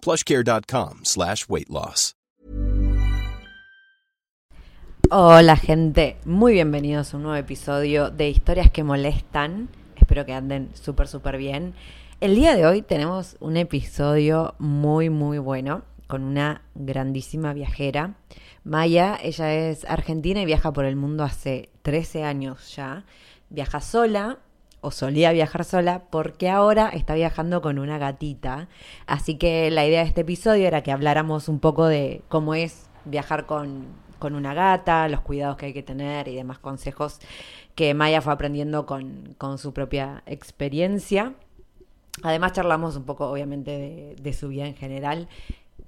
plushcare.com slash weight loss. Hola gente, muy bienvenidos a un nuevo episodio de Historias que Molestan. Espero que anden súper, súper bien. El día de hoy tenemos un episodio muy, muy bueno con una grandísima viajera. Maya, ella es argentina y viaja por el mundo hace 13 años ya. Viaja sola, o solía viajar sola porque ahora está viajando con una gatita. Así que la idea de este episodio era que habláramos un poco de cómo es viajar con, con una gata, los cuidados que hay que tener y demás consejos que Maya fue aprendiendo con, con su propia experiencia. Además charlamos un poco obviamente de, de su vida en general,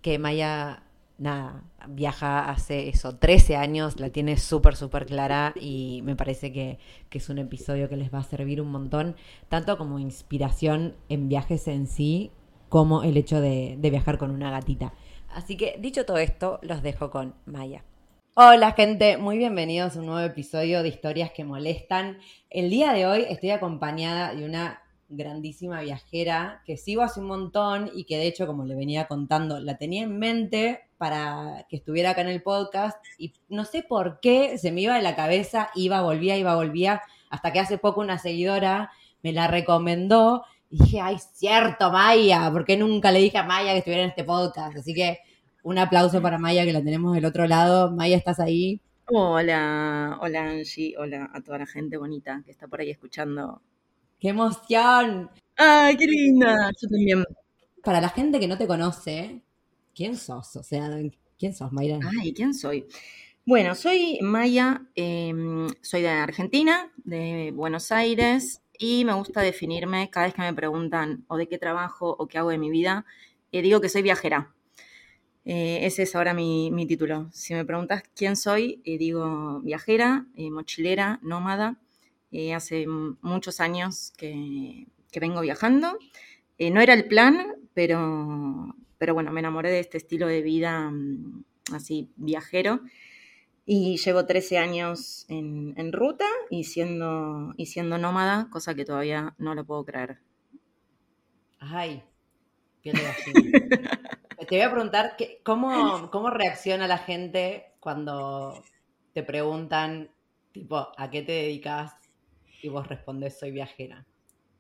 que Maya nada, viaja hace eso, 13 años, la tiene súper, súper clara y me parece que, que, es un episodio que les va a servir un montón, tanto como inspiración en viajes en sí, como el hecho de, de viajar con una gatita. Así que dicho todo esto, los dejo con Maya. Hola gente, muy bienvenidos a un nuevo episodio de Historias que Molestan. El día de hoy estoy acompañada de una grandísima viajera que sigo hace un montón y que de hecho, como le venía contando, la tenía en mente para que estuviera acá en el podcast y no sé por qué se me iba de la cabeza, iba, volvía, iba, volvía, hasta que hace poco una seguidora me la recomendó y dije, ay, cierto, Maya, ¿por qué nunca le dije a Maya que estuviera en este podcast? Así que un aplauso para Maya que la tenemos del otro lado. Maya, ¿estás ahí? Hola, hola Angie, hola a toda la gente bonita que está por ahí escuchando ¡Qué emoción! ¡Ay, qué linda! Yo también. Para la gente que no te conoce, ¿quién sos? O sea, ¿quién sos, Mayra? Ay, ¿quién soy? Bueno, soy Maya, eh, soy de Argentina, de Buenos Aires, y me gusta definirme cada vez que me preguntan o de qué trabajo o qué hago de mi vida, eh, digo que soy viajera. Eh, ese es ahora mi, mi, título. Si me preguntas quién soy, digo viajera, mochilera, nómada eh, hace muchos años que, que vengo viajando. Eh, no era el plan, pero, pero bueno, me enamoré de este estilo de vida mm, así viajero y llevo 13 años en, en, ruta y siendo, y siendo nómada, cosa que todavía no lo puedo creer. Ay, piel Te voy a preguntar que, ¿cómo, cómo reacciona la gente cuando te preguntan, tipo, ¿a qué te dedicas? Y vos respondés soy viajera?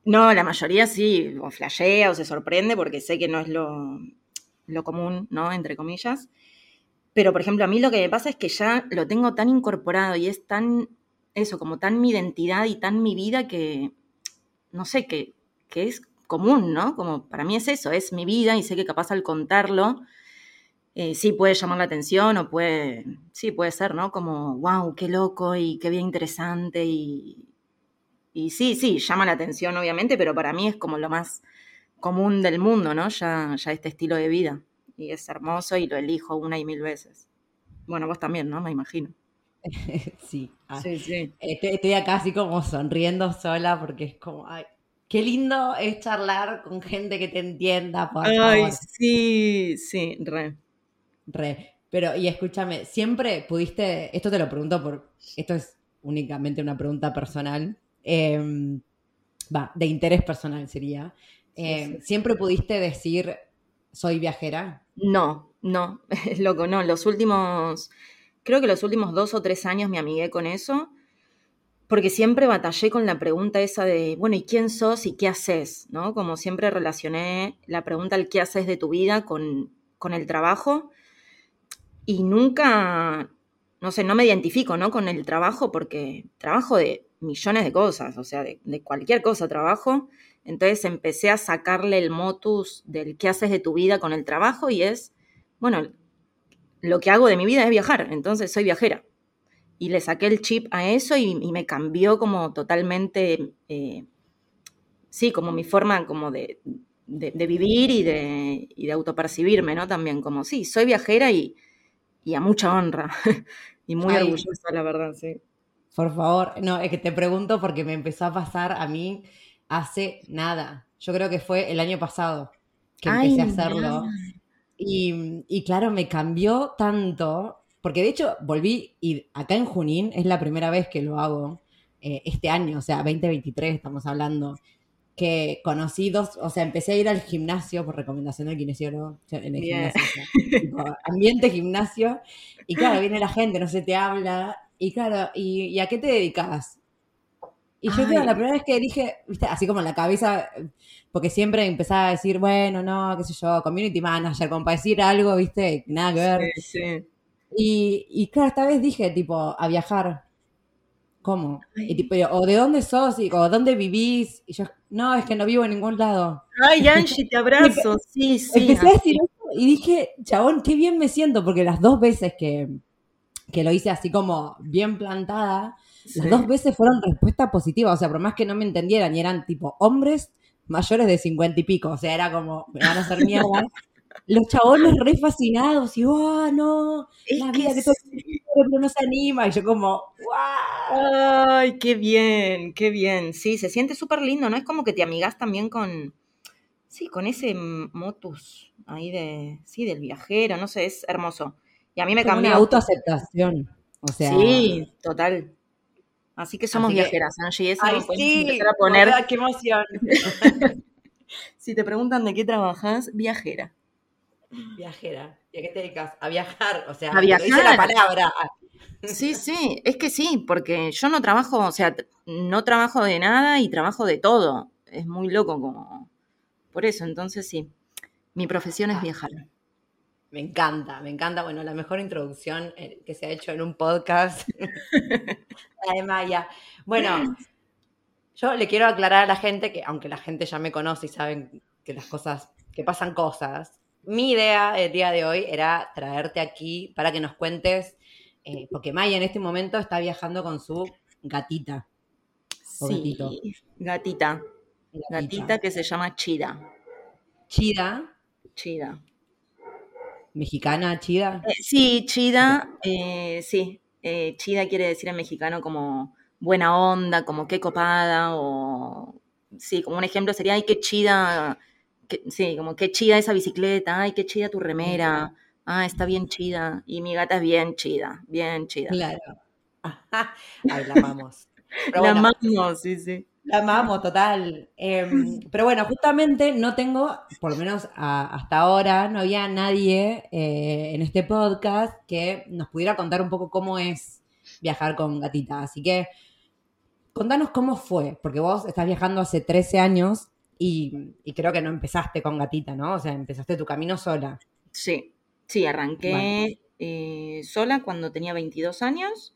No, la mayoría sí, o flashea o se sorprende porque sé que no es lo, lo común, ¿no? Entre comillas. Pero, por ejemplo, a mí lo que me pasa es que ya lo tengo tan incorporado y es tan, eso, como tan mi identidad y tan mi vida que, no sé, que, que es común, ¿no? Como para mí es eso, es mi vida y sé que capaz al contarlo, eh, sí puede llamar la atención o puede, sí puede ser, ¿no? Como, wow, qué loco y qué bien interesante y, y sí, sí, llama la atención obviamente, pero para mí es como lo más común del mundo, ¿no? Ya, ya este estilo de vida. Y es hermoso y lo elijo una y mil veces. Bueno, vos también, ¿no? Me imagino. sí, ah, sí, sí. Estoy, estoy, acá así como sonriendo sola porque es como, ay, qué lindo es charlar con gente que te entienda, por Ay, favor. sí, sí, re. Re. Pero, y escúchame, siempre pudiste, esto te lo pregunto por, esto es únicamente una pregunta personal, eh, va, de interés personal sería. Eh, sí, sí. ¿Siempre pudiste decir soy viajera? No, no, es loco, no. Los últimos, creo que los últimos dos o tres años me amigué con eso, porque siempre batallé con la pregunta esa de, bueno, ¿y quién sos y qué haces? ¿No? Como siempre relacioné la pregunta el qué haces de tu vida con, con el trabajo. y nunca, no sé, no me identifico, ¿no? Con el trabajo porque trabajo de millones de cosas, o sea, de, de cualquier cosa trabajo. Entonces empecé a sacarle el motus del qué haces de tu vida con el trabajo y es, bueno, lo que hago de mi vida es viajar, entonces soy viajera. Y le saqué el chip a eso y, y me cambió como totalmente, eh, sí, como mi forma como de, de, de vivir y de, y de autopercibirme, ¿no? También como, sí, soy viajera y, y a mucha honra. y muy Ay. orgullosa, la verdad, sí. Por favor, no, es que te pregunto porque me empezó a pasar a mí hace nada. Yo creo que fue el año pasado que Ay, empecé a hacerlo. Y, y claro, me cambió tanto, porque de hecho volví y acá en Junín es la primera vez que lo hago eh, este año, o sea, 2023 estamos hablando, que conocí dos, o sea, empecé a ir al gimnasio por recomendación del kinesiólogo, en el Bien. gimnasio, o sea, tipo, ambiente gimnasio, y claro, viene la gente, no se te habla, y claro, ¿y, y a qué te dedicas? Y yo, la primera vez que dije, viste, así como en la cabeza, porque siempre empezaba a decir, bueno, no, qué sé yo, community manager, como para decir algo, viste, nada que ver. Sí, sí. Y, y claro, esta vez dije, tipo, a viajar. ¿Cómo? Y tipo, o de dónde sos, y, o dónde vivís. Y yo, no, es que no vivo en ningún lado. Ay, Angie, te abrazo. Sí, sí. Empecé a decir eso y dije, chabón, qué bien me siento, porque las dos veces que, que lo hice así como bien plantada, Sí. las dos veces fueron respuesta positiva. O sea, por más que no me entendieran, y eran tipo hombres mayores de cincuenta y pico. O sea, era como, me van a hacer mierda. Los chabones re fascinados y, ¡oh, no! Es La vida que todo pero no se anima. Y yo como, ¡wow! Ay, qué bien, qué bien. Sí, se siente súper lindo, ¿no? Es como que te amigas también con, sí, con ese motus ahí de, sí, del viajero, no sé, es hermoso. Y a mí me Como una cambió. autoaceptación. O sea, Sí, total. Así que somos Así que- viajeras, Angie. Eso Ay, sí, a poner. qué emoción. Si te preguntan de qué trabajas, viajera. Viajera. ¿Y a qué te dedicas? A viajar. O sea, A lo dice la viajar. palabra. Sí, sí, es que sí, porque yo no trabajo, o sea, no trabajo de nada y trabajo de todo. Es muy loco como... Por eso, entonces sí, mi profesión es viajar. Me encanta, me encanta. Bueno, la mejor introducción eh, que se ha hecho en un podcast. la de Maya. Bueno, yo le quiero aclarar a la gente que, aunque la gente ya me conoce y saben que las cosas, que pasan cosas, mi idea el día de hoy era traerte aquí para que nos cuentes, eh, porque Maya en este momento está viajando con su gatita. Sí, gatita. Gatita. Gatita que se llama Chida. Chida, Chida. Mexicana, chida. Eh, sí, Chida, eh, sí. eh, chida quiere decir en mexicano como buena onda, como qué copada, o sí, como un ejemplo sería, ay, qué chida, que- sí, como qué chida esa bicicleta, ay, qué chida tu remera, ah, está bien chida, y mi gata es bien chida, bien chida. Claro. Ay, la amamos. Pero La bueno, amamos, sí, sí. La amamos, total. Em, pero bueno, justamente no tengo, por lo menos a- hasta ahora, no había nadie eh, en este podcast que nos pudiera contar un poco cómo es viajar con gatita. Así que contanos cómo fue, porque vos estás viajando hace 13 años y, y creo que no empezaste con gatita, ¿no? O sea, empezaste tu camino sola. Sí, sí, arranqué eh, sola cuando tenía 22 años.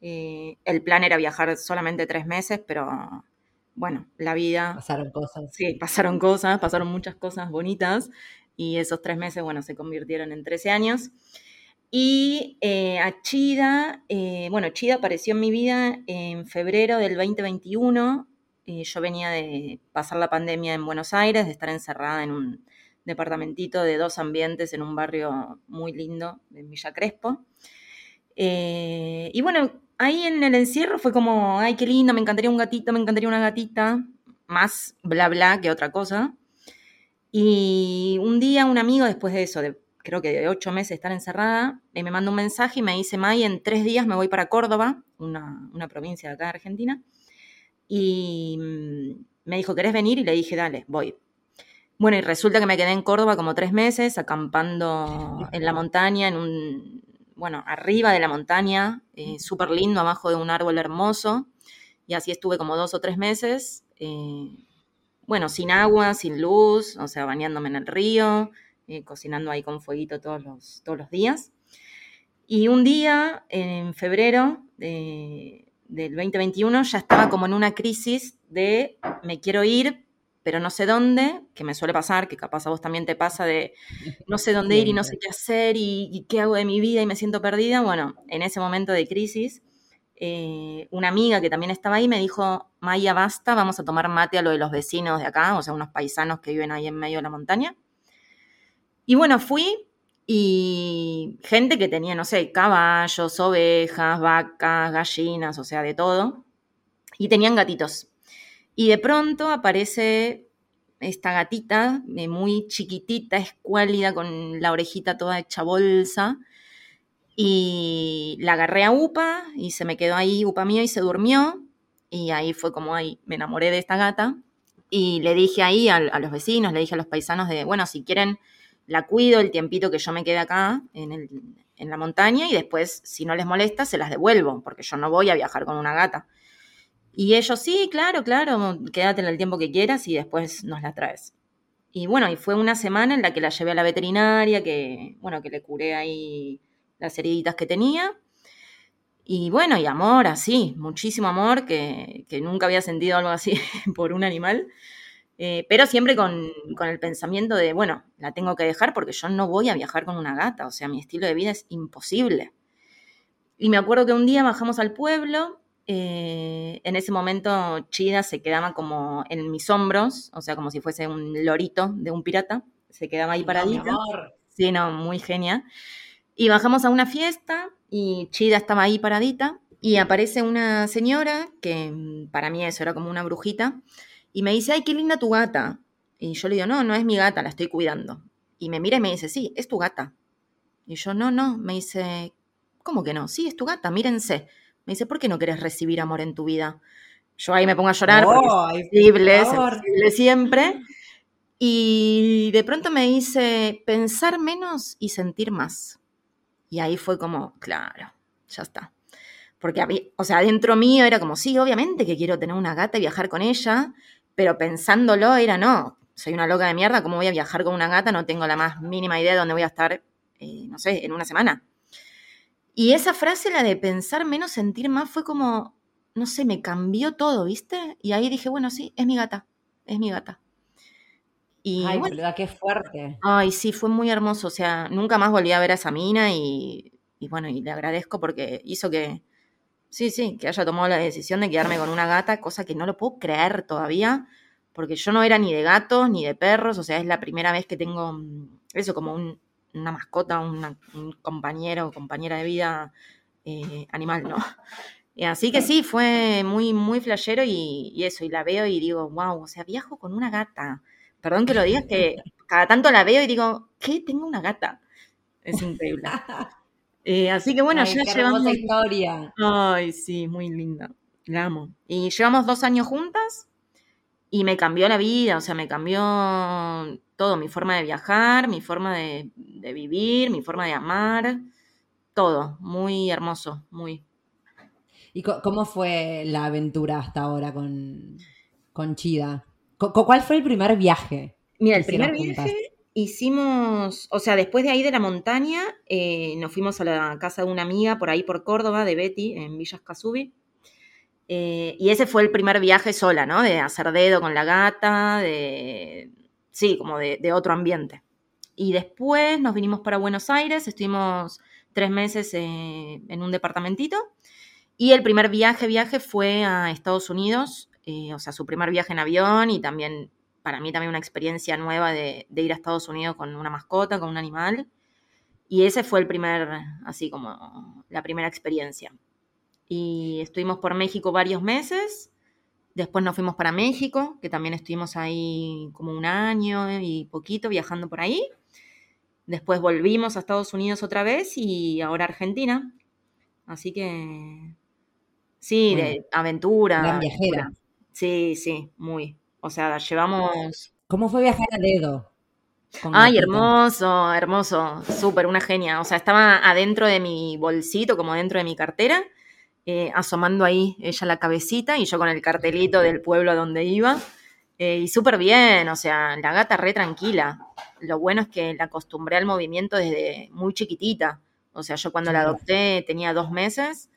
Eh, el plan era viajar solamente tres meses, pero bueno, la vida, Pasaron cosas. sí, pasaron cosas, pasaron muchas cosas bonitas y esos tres meses, bueno, se convirtieron en 13 años. Y eh, a Chida, eh, bueno, Chida apareció en mi vida en febrero del 2021. Eh, yo venía de pasar la pandemia en Buenos Aires, de estar encerrada en un departamentito de dos ambientes en un barrio muy lindo, en Villa Crespo. Y bueno, ahí en el encierro fue como, ay, qué lindo, me encantaría un gatito, me encantaría una gatita, más bla bla que otra cosa. Y un día un amigo, después de eso, de, creo que de ocho meses de estar encerrada, eh, me manda un mensaje y me dice, May, en tres días me voy para Córdoba, una, una provincia de acá de Argentina. Y mm, me dijo, ¿querés venir? Y le dije, dale, voy. Bueno, y resulta que me quedé en Córdoba como tres meses, acampando en la montaña, en un, bueno, arriba de la montaña, eh, súper lindo, abajo de un árbol hermoso. Y así estuve como dos o tres meses, eh, bueno, sin agua, sin luz, o sea, bañándome en el río, eh, cocinando ahí con fueguito todos los, todos los días. Y un día, en febrero de- del 2021, ya estaba como en una crisis de me quiero ir, pero no sé dónde, que me suele pasar, que capaz a vos también te pasa de no sé dónde ir y no sé qué hacer y, y qué hago de mi vida y me siento perdida. Bueno, en ese momento de crisis, eh, una amiga que también estaba ahí me dijo, Maya, basta, vamos a tomar mate a lo de los vecinos de acá, o sea, unos paisanos que viven ahí en medio de la montaña. Y bueno, fui y gente que tenía, no sé, caballos, ovejas, vacas, gallinas, o sea, de todo. Y tenían gatitos. Y de pronto aparece esta gatita, muy chiquitita, escuálida, con la orejita toda hecha bolsa. Y la agarré a Upa y se me quedó ahí Upa mío y se durmió. Y ahí fue como ahí me enamoré de esta gata. Y le dije ahí a, a los vecinos, le dije a los paisanos de, bueno, si quieren, la cuido el tiempito que yo me quede acá en, el- en la montaña y después, si no les molesta, se las devuelvo, porque yo no voy a viajar con una gata. Y ellos, sí, claro, claro, quédate en el tiempo que quieras y después nos la traes. Y bueno, y fue una semana en la que la llevé a la veterinaria, que, bueno, que le curé ahí las heriditas que tenía. Y bueno, y amor, así, muchísimo amor, que, que nunca había sentido algo así por un animal. Eh, pero siempre con, con el pensamiento de, bueno, la tengo que dejar porque yo no voy a viajar con una gata, o sea, mi estilo de vida es imposible. Y me acuerdo que un día bajamos al pueblo, eh, en ese momento Chida se quedaba como en mis hombros, o sea, como si fuese un lorito de un pirata, se quedaba ahí paradita. Sí, no, muy genia. Y bajamos a una fiesta y Chida estaba ahí paradita y aparece una señora que mm, para mí eso era como una brujita y me dice, ay, qué linda tu gata. Y yo le digo, no, no es mi gata, la estoy cuidando. Y me mira y me dice, sí, es tu gata. Y yo, no, no, me dice, ¿cómo que no? Sí, es tu gata, mírense. Me dice, ¿por qué no querés recibir amor en tu vida? Yo ahí me pongo a llorar porque Ay, es sensible siempre. Y de pronto me dice, pensar menos y sentir más. Y ahí fue como, claro, ya está. Porque a mí, o sea, dentro mío era como, sí, obviamente que quiero tener una gata y viajar con ella, pero pensándolo era, no, soy una loca de mierda, ¿cómo voy a viajar con una gata? No tengo la más mínima idea de dónde voy a estar, eh, no sé, en una semana. Y esa frase, la de pensar menos, sentir más, fue como, no sé, me cambió todo, ¿viste? Y ahí dije, bueno, sí, es mi gata, es mi gata. Y Ay, bueno, boluda, qué fuerte. Ay, sí, fue muy hermoso. O sea, nunca más volví a ver a esa mina y, y bueno, y le agradezco porque hizo que, sí, sí, que haya tomado la decisión de quedarme con una gata, cosa que no lo puedo creer todavía, porque yo no era ni de gatos ni de perros, o sea, es la primera vez que tengo mm, eso, como un- una mascota, una- un compañero o compañera de vida eh, animal, ¿no? Y así que sí, fue muy, muy flashero y, y eso, y la veo y digo, wow, o sea, viajo con una gata. Perdón que lo digas, que cada tanto la veo y digo, ¿qué? Tengo una gata. Es increíble. Eh, así que bueno, Ay, ya qué llevamos. historia. Ay, sí, muy linda. La amo. Y llevamos dos años juntas y me cambió la vida, o sea, me cambió todo, mi forma de viajar, mi forma de, de vivir, mi forma de amar, todo, muy hermoso, muy. ¿Y cómo fue la aventura hasta ahora con, con Chida? ¿Cuál fue el primer viaje? Mira, el primer juntas? viaje hicimos, o sea, después de ahí de la montaña, eh, nos fuimos a la casa de una amiga por ahí por Córdoba, de Betty, en Villas Casubi. Eh, y ese fue el primer viaje sola, ¿no? De hacer dedo con la gata, de. Sí, como de, otro ambiente. Y después nos vinimos para Buenos Aires, estuvimos tres meses eh, en un departamentito. Y el primer viaje, viaje fue a Estados Unidos, eh, o sea, su primer viaje en avión y también, para mí también una experiencia nueva de ir a Estados Unidos con una mascota, con un animal. Y ese fue el primer, así como la primera experiencia. Y estuvimos por México varios meses. Después nos fuimos para México, que también estuvimos ahí como un año y poquito viajando por ahí. Después volvimos a Estados Unidos otra vez y ahora a Argentina. Así que sí, de aventura. gran viajera. Sí, sí, muy. O sea, llevamos ¿Cómo fue viajar a dedo? Ay, hermoso, hermoso, súper, una genia. O sea, estaba adentro de mi bolsito, como dentro de mi cartera, eh, asomando ahí ella la cabecita y yo con el cartelito del pueblo donde iba. Eh, y súper bien, o sea, la gata re tranquila. Lo bueno es que la acostumbré al movimiento desde muy chiquitita. O sea, yo cuando la adopté tenía dos meses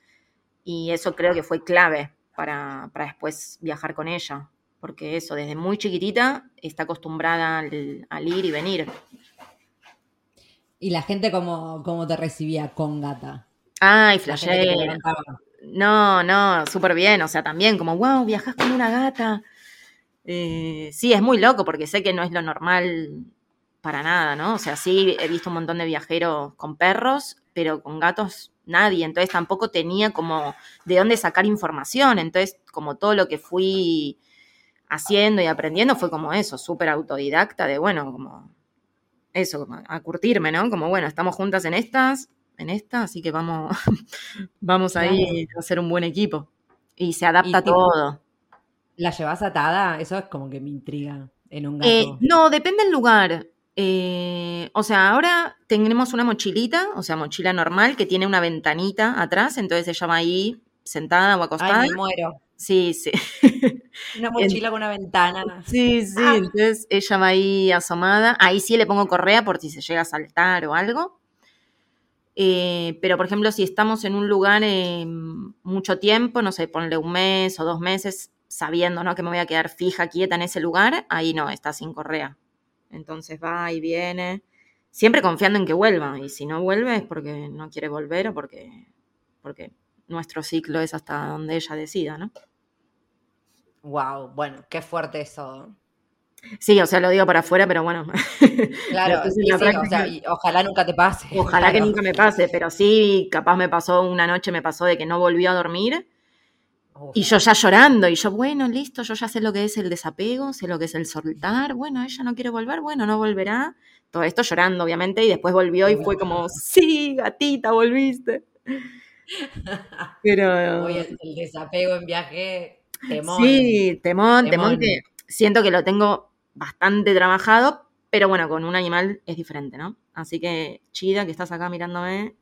y eso creo que fue clave para, para después viajar con ella. Porque eso, desde muy chiquitita, está acostumbrada al, ir y venir. ¿Y la gente cómo, cómo te recibía con gata? Ay, flashé. No, no, súper bien. O sea, también como, wow, viajas con una gata. Eh, sí, es muy loco porque sé que no es lo normal para nada, ¿no? O sea, sí he visto un montón de viajeros con perros, pero con gatos nadie. Entonces tampoco tenía como de dónde sacar información. Entonces, como todo lo que fui haciendo y aprendiendo fue como eso, súper autodidacta, de bueno, como eso, a curtirme, ¿no? Como bueno, estamos juntas en estas, en esta, así que vamos, vamos ahí a hacer un buen equipo. Y se adapta todo. ¿La llevas atada? Eso es como que me intriga en un eh, gato. no, depende del lugar. Eh, o sea, ahora tenemos una mochilita, o sea, mochila normal, que tiene una ventanita atrás, entonces ella va ahí sentada o acostada. Ay, me muero. Sí, sí. Una mochila con una ventana. Sí, sí, ah. entonces ella va ahí asomada. Ahí sí le pongo correa por si se llega a saltar o algo. Eh, pero, por ejemplo, si estamos en un lugar mucho tiempo, no sé, ponle un mes o dos meses, sabiendo ¿no? que me voy a quedar fija, quieta en ese lugar, ahí no, está sin correa. Entonces va y viene, siempre confiando en que vuelva. Y si no vuelve es porque no quiere volver o porque, porque nuestro ciclo es hasta donde ella decida, ¿no? Wow, bueno, qué fuerte eso. Sí, o sea, lo digo para afuera, pero bueno. Claro, ojalá nunca te pase. Ojalá que nunca me pase, pero sí, capaz me pasó una noche, me pasó de que no volvió a dormir y yo ya llorando, y yo, bueno, listo, yo ya sé lo que es el desapego, sé lo que es el soltar, bueno, ella no quiere volver, bueno, no volverá. Todo esto llorando, obviamente, y después volvió y fue como, sí, gatita, volviste. Pero... el, desapego en viaje, temón. Sí, temón, temón, que siento que lo tengo bastante trabajado, pero bueno, con un animal es diferente, ¿no? Así que, Chida, que estás acá mirándome,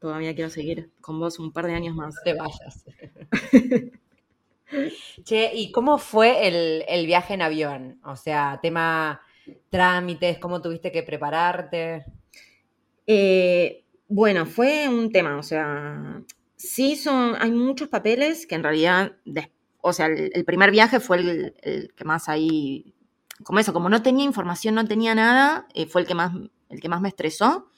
todavía quiero seguir con vos un par de años más. Te vayas. che, ¿y cómo fue el, viaje en avión? O sea, tema trámites, ¿cómo tuviste que prepararte? Eh, bueno, fue un tema, o sea, sí son, hay muchos papeles que en realidad, o sea, el, primer viaje fue el, que más ahí, como eso, como no tenía información, no tenía nada, eh, fue el que más, el que más me estresó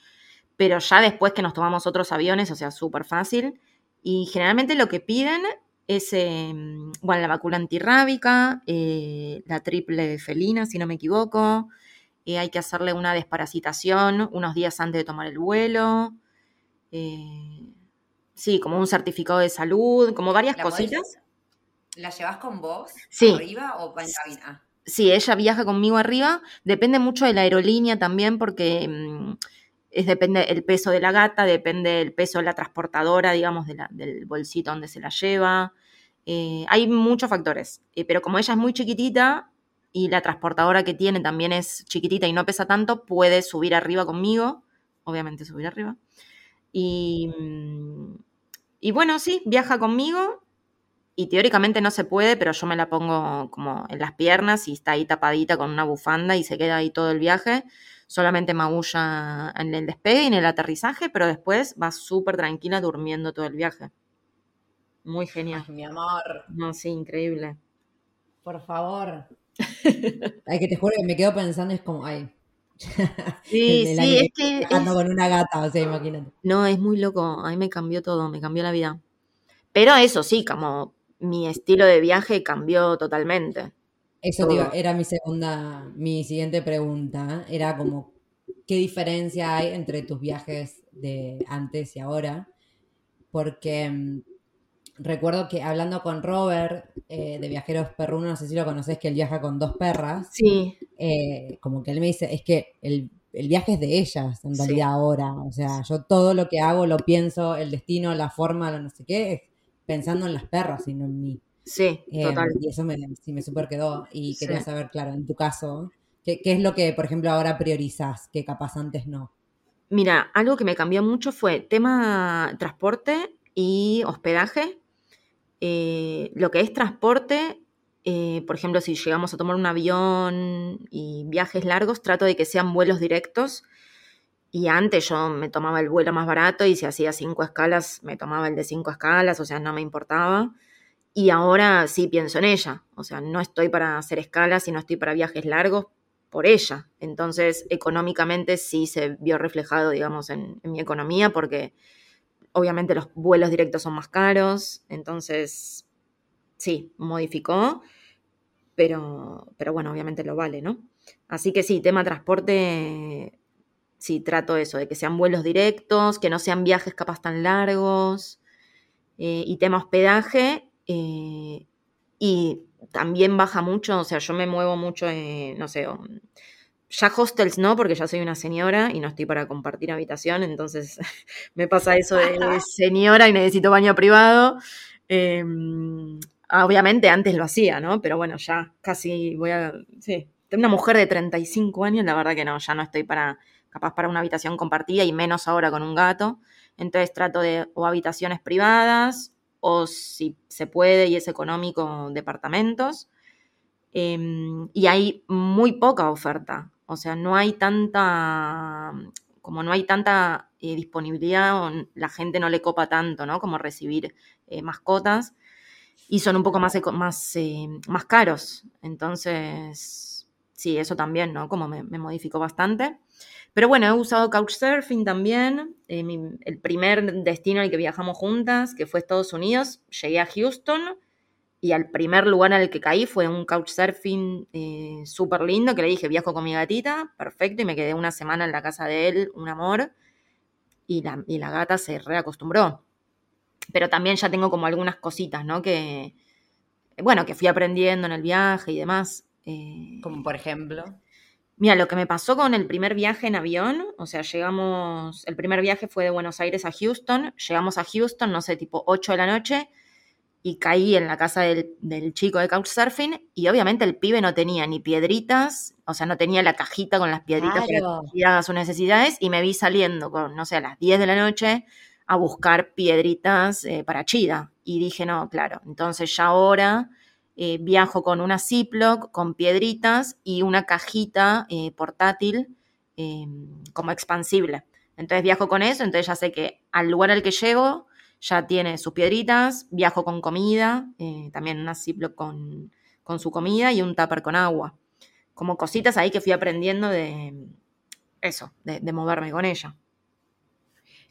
pero ya después que nos tomamos otros aviones, o sea, súper fácil. Y generalmente lo que piden es, em, bueno, la vacuna antirrábica, eh, la triple felina, si no me equivoco. Eh, hay que hacerle una desparasitación unos días antes de tomar el vuelo. Sí, como un certificado de salud, como varias cositas. ¿La llevas con vos sí. arriba o en cabina? Sí, ella viaja conmigo arriba. Depende mucho de la aerolínea también porque em, es depende el peso de la gata, depende el peso de la transportadora, digamos, del bolsito donde se la lleva. Eh, hay muchos factores, eh, pero como ella es muy chiquitita y la transportadora que tiene también es chiquitita y no pesa tanto, puede subir arriba conmigo, obviamente subir arriba. Y, mm, y bueno, sí, viaja conmigo y teóricamente no se puede, pero yo me la pongo como en las piernas y está ahí tapadita con una bufanda y se queda ahí todo el viaje solamente maulla en el despegue y en el aterrizaje, pero después va súper tranquila durmiendo todo el viaje. Muy genial. mi amor. No, sí, increíble. Por favor. ay, que te juro que me quedo pensando, es como, ay. Sí, sí, es que. Ando con una gata, o sea, imagínate. No, es muy loco. A mí me cambió todo, me cambió la vida. Pero eso sí, como mi estilo de viaje cambió totalmente. Eso era mi segunda, mi siguiente pregunta. Era como, ¿qué diferencia hay entre tus viajes de antes y ahora? Porque mm, recuerdo que hablando con Robert eh, de Viajeros Perrunos, no sé si lo conoces, que él viaja con dos perras. Sí. Eh, como que él me dice, es que el, viaje es de ellas, en realidad ahora. O sea, yo todo lo que hago lo pienso, el destino, la forma, lo no sé qué, pensando en las perras y no en mí. Sí, em, total. Y eso me, sí me super quedó. Y quería saber, claro, en tu caso, ¿qué, es lo que, por ejemplo, ahora priorizas que capaz antes no? Mira, algo que me cambió mucho fue tema transporte y hospedaje. Eh, lo que es transporte, eh, por ejemplo, si llegamos a tomar un avión y viajes largos, trato de que sean vuelos directos Y antes yo me tomaba el vuelo más barato y si hacía cinco escalas, me tomaba el de cinco escalas, o sea, no me importaba. Y ahora sí pienso en ella, o sea, no estoy para hacer escalas y no estoy para viajes largos por ella. Entonces, económicamente sí se vio reflejado, digamos, en, mi economía porque obviamente los vuelos directos son más caros, entonces sí, modificó, pero, pero bueno, obviamente lo vale, ¿no? Así que sí, tema transporte, sí, trato eso, de que sean vuelos directos, que no sean viajes capaz tan largos, eh, y tema hospedaje, eh, y también baja mucho, o sea, yo me muevo mucho, en, no sé, ya hostels no, porque ya soy una señora y no estoy para compartir habitación, entonces me pasa eso de señora y necesito baño privado. Em, obviamente antes lo hacía, ¿no? Pero bueno, ya casi voy a... Sí, tengo una mujer de 35 años, la verdad que no, ya no estoy para capaz para una habitación compartida y menos ahora con un gato. Entonces trato de o habitaciones privadas o si se puede y es económico, departamentos. Em, y hay muy poca oferta. O sea, no hay tanta, como no hay tanta eh, disponibilidad, la gente no le copa tanto, ¿no? Como recibir eh, mascotas y son un poco más, más, eh, más caros. Entonces, sí, eso también, ¿no? Como me, modificó bastante. Pero bueno, he usado Couchsurfing también. el primer destino al que viajamos juntas, que fue Estados Unidos, llegué a Houston y al primer lugar al que caí fue un couchsurfing eh, súper lindo, que le dije, viajo con mi gatita, perfecto, y me quedé una semana en la casa de él, un amor, y la, y la gata se reacostumbró. Pero también ya tengo como algunas cositas, ¿no? Que, bueno, que fui aprendiendo en el viaje y demás. Eh, como por ejemplo. Mira, lo que me pasó con el primer viaje en avión, o sea, llegamos, el primer viaje fue de Buenos Aires a Houston, llegamos a Houston, no sé, tipo 8 de la noche, y caí en la casa del, chico de Couchsurfing y obviamente el pibe no tenía ni piedritas, o sea, no tenía la cajita con las piedritas para sus necesidades y me vi saliendo con, no sé, a las 10 de la noche a buscar piedritas eh, para Chida. Y dije, no, claro, entonces ya ahora eh, viajo con una Ziploc, con piedritas y una cajita eh, portátil como expansible. Entonces viajo con eso, entonces ya sé que al lugar al que llego ya tiene sus piedritas, viajo con comida, eh, también una Ziploc con, con su comida y un tupper con agua. Como cositas ahí que fui aprendiendo de eso, de, moverme con ella.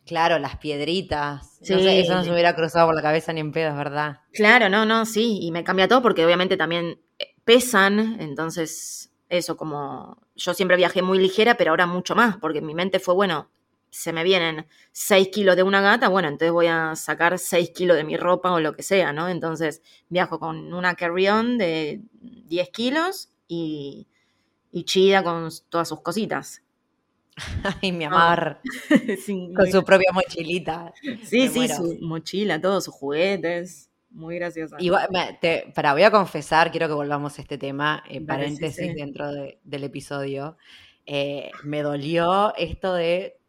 Claro, las piedritas. Sí, eso no se me hubiera cruzado por la cabeza ni en pedo, verdad. Claro, no, no, sí. Y me cambia todo porque obviamente también eh, pesan. Entonces, eso, como yo siempre viajé muy ligera, pero ahora mucho más, porque mi mente fue, bueno, se me vienen 6 kilos de una gata, bueno, entonces voy a sacar 6 kilos de mi ropa o lo que sea, ¿no? Entonces viajo con una carry-on de 10 kilos y, chida con todas sus cositas. Ay, mi amor. con su propia mochilita. Sí, sí, su mochila, todos sus juguetes. Muy graciosa. Igual, te, para, voy a confesar, quiero que volvamos a este tema, en paréntesis dentro del episodio. Eh, me dolió esto de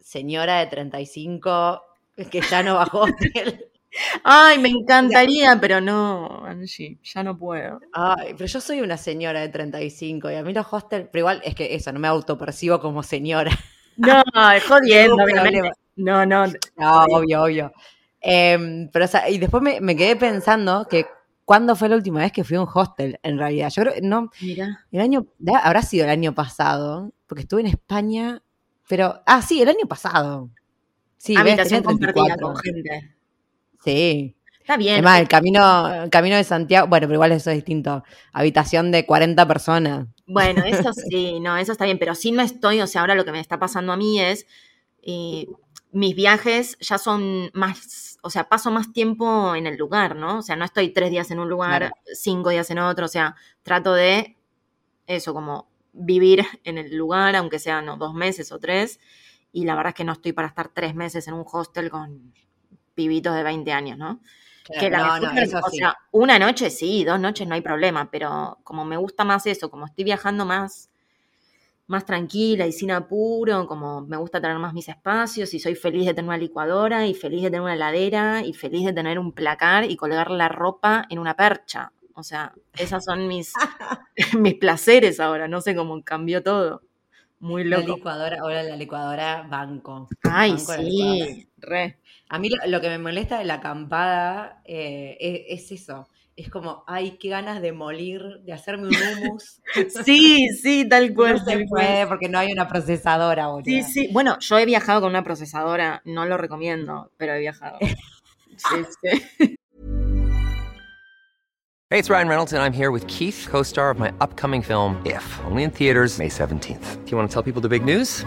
señora de 35 que ya no bajó hotel. Ay, me encantaría, pero no, Angie, ya no puedo. Ay, pero yo soy una señora de 35 y a mí los hostels, pero igual es que eso, no me autopercibo como señora. No, jodiendo, no, no. No, obvio, obvio. Em, pero, o sea, y después me, quedé pensando que ¿Cuándo fue la última vez que fui a un hostel? En realidad, yo creo no. Mira. El año, habrá sido el año pasado, porque estuve en España pero, ah, sí, el año pasado. Sí, Habitación compartida con gente. Sí. Está bien. Además, el camino, el camino de Santiago, bueno, pero igual eso es distinto. Habitación de 40 personas. Bueno, eso sí, no, eso está bien, pero sí no estoy, o sea, ahora lo que me está pasando a mí es, eh, mis viajes ya son más, o sea, paso más tiempo en el lugar, ¿no? O sea, no estoy tres días en un lugar, cinco días en otro, o sea, trato de eso, como vivir en el lugar, aunque sean dos meses o tres, y la verdad es que no estoy para estar tres meses en un hostel con pibitos de 20 años, ¿no? que la o sea, una noche sí, dos noches no hay problema, pero como me gusta más eso, como estoy viajando más, más tranquila y sin apuro, como me gusta tener más mis espacios y soy feliz de tener una licuadora y feliz de tener una heladera y feliz de tener un placar y colgar la ropa en una percha. O sea, esos son mis, mis placeres ahora, no sé cómo cambió todo. muy La loco. licuadora, ahora la licuadora banco. Ay, Banco la sí, re. A mí lo, lo que me molesta de la acampada eh, es, es eso. Es como, ay, qué ganas de molir, de hacerme un hummus. Sí, sí, tal cual. no se puede porque no hay una procesadora ahora. Sí, sí. Bueno, yo he viajado con una procesadora, no lo recomiendo, pero he viajado. Sí, sí. Hey, it's Ryan Reynolds, and I'm here with Keith, co star of my upcoming film, If, only in theaters, May 17th. Do you want to tell people the big news?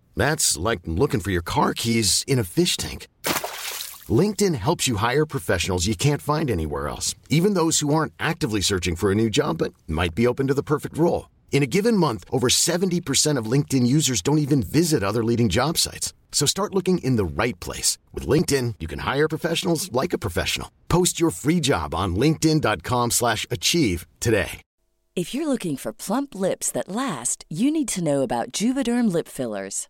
That's like looking for your car keys in a fish tank. LinkedIn helps you hire professionals you can't find anywhere else, even those who aren't actively searching for a new job but might be open to the perfect role. In a given month, over 70% of LinkedIn users don't even visit other leading job sites. So start looking in the right place. With LinkedIn, you can hire professionals like a professional. Post your free job on linkedin.com slash achieve today. If you're looking for plump lips that last, you need to know about Juvederm lip fillers.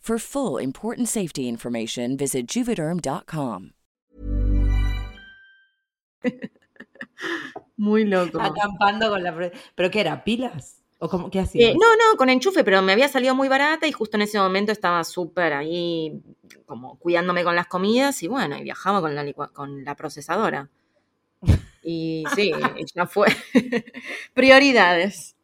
For full important safety information, visit juvederm.com. Muy loco. Acampando con la... pro- ¿Pero qué era? ¿Pilas? ¿O cómo, qué hacías? Eh, no, no, con enchufe, pero me había salido muy barata y justo en ese momento estaba súper ahí como cuidándome con las comidas y bueno, y viajaba con la, con la procesadora. Y sí, ya fue. Prioridades.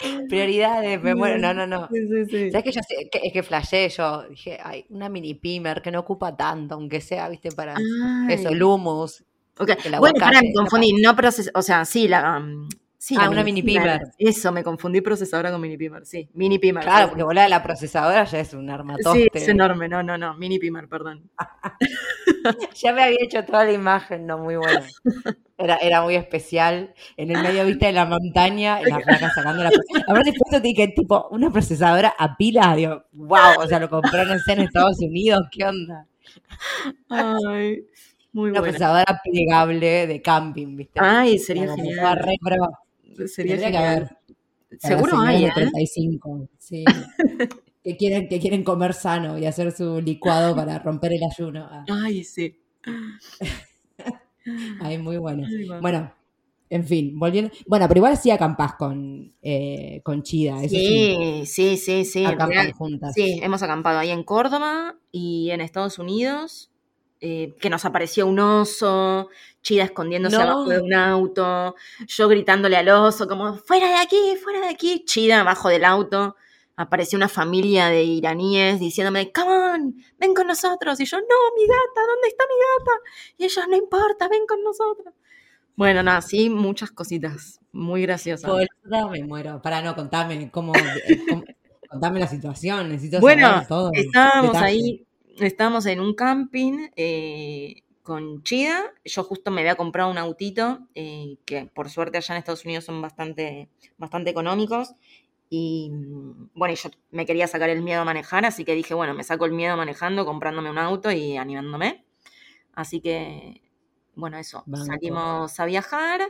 Prioridades, me muero. No, no, no. Sí, sí, sí. ¿Sabes que yo que, es que flashé yo? Dije, ay, una mini pimer que no ocupa tanto, aunque sea, viste, para Ay. eso, el hummus. Ok, el Bueno, pará, me confundí. No proces o sea, sí, la. um, sí, Ah, una mini pimer. Eso, me confundí procesadora con mini pimer. Sí, mini pimer. Claro, porque volá la procesadora ya es un armatoste. Sí, es enorme. No, no, no. Mini pimer, perdón. Ya me había hecho toda la imagen, no, muy bueno. Era, era muy especial. En el medio, viste, de la montaña, y la flaca sacando la... Aparte, después te dije, tipo, una procesadora a pilas, digo, wow, o sea, lo compró, no sé, en Estados Unidos, ¿qué onda? Ay, muy Una buena. procesadora plegable de camping, viste. Ay, sería genial. re. Sería Tendría que haber. Seguro hay, ¿eh? 35, sí. que, quieren, que quieren comer sano y hacer su licuado para romper el ayuno. Ah, Ay, sí. Ay, muy bueno. Ay. Bueno, en fin, volviendo. Bueno, pero igual sí acampás con, eh, con Chida, eso sí. Sí, sí, sí, sí. Acampan juntas. Sí, hemos acampado ahí en Córdoba y en Estados Unidos, eh, que nos apareció un oso, Chida escondiéndose No. abajo de un auto, yo gritándole al oso como, fuera de aquí, fuera de aquí, Chida abajo del auto. Apareció una familia de iraníes diciéndome, come on, ven con nosotros. Y yo, no, mi gata, ¿dónde está mi gata? Y ellos, no importa, ven con nosotros. Bueno, nada, sí, muchas cositas muy graciosas. Boluda, me muero. Para no, contame cómo, eh, cómo- contame la situación, necesito Bueno, saber todo. estábamos ahí, estábamos en un camping eh, con Chida. Yo justo me había comprado un autito, eh, que por suerte allá en Estados Unidos son bastante, bastante económicos. Y mm, bueno, yo me quería sacar el miedo a manejar, así que dije, bueno, me saco el miedo manejando, comprándome un auto y animándome. Así que, bueno, eso, Banco. salimos a viajar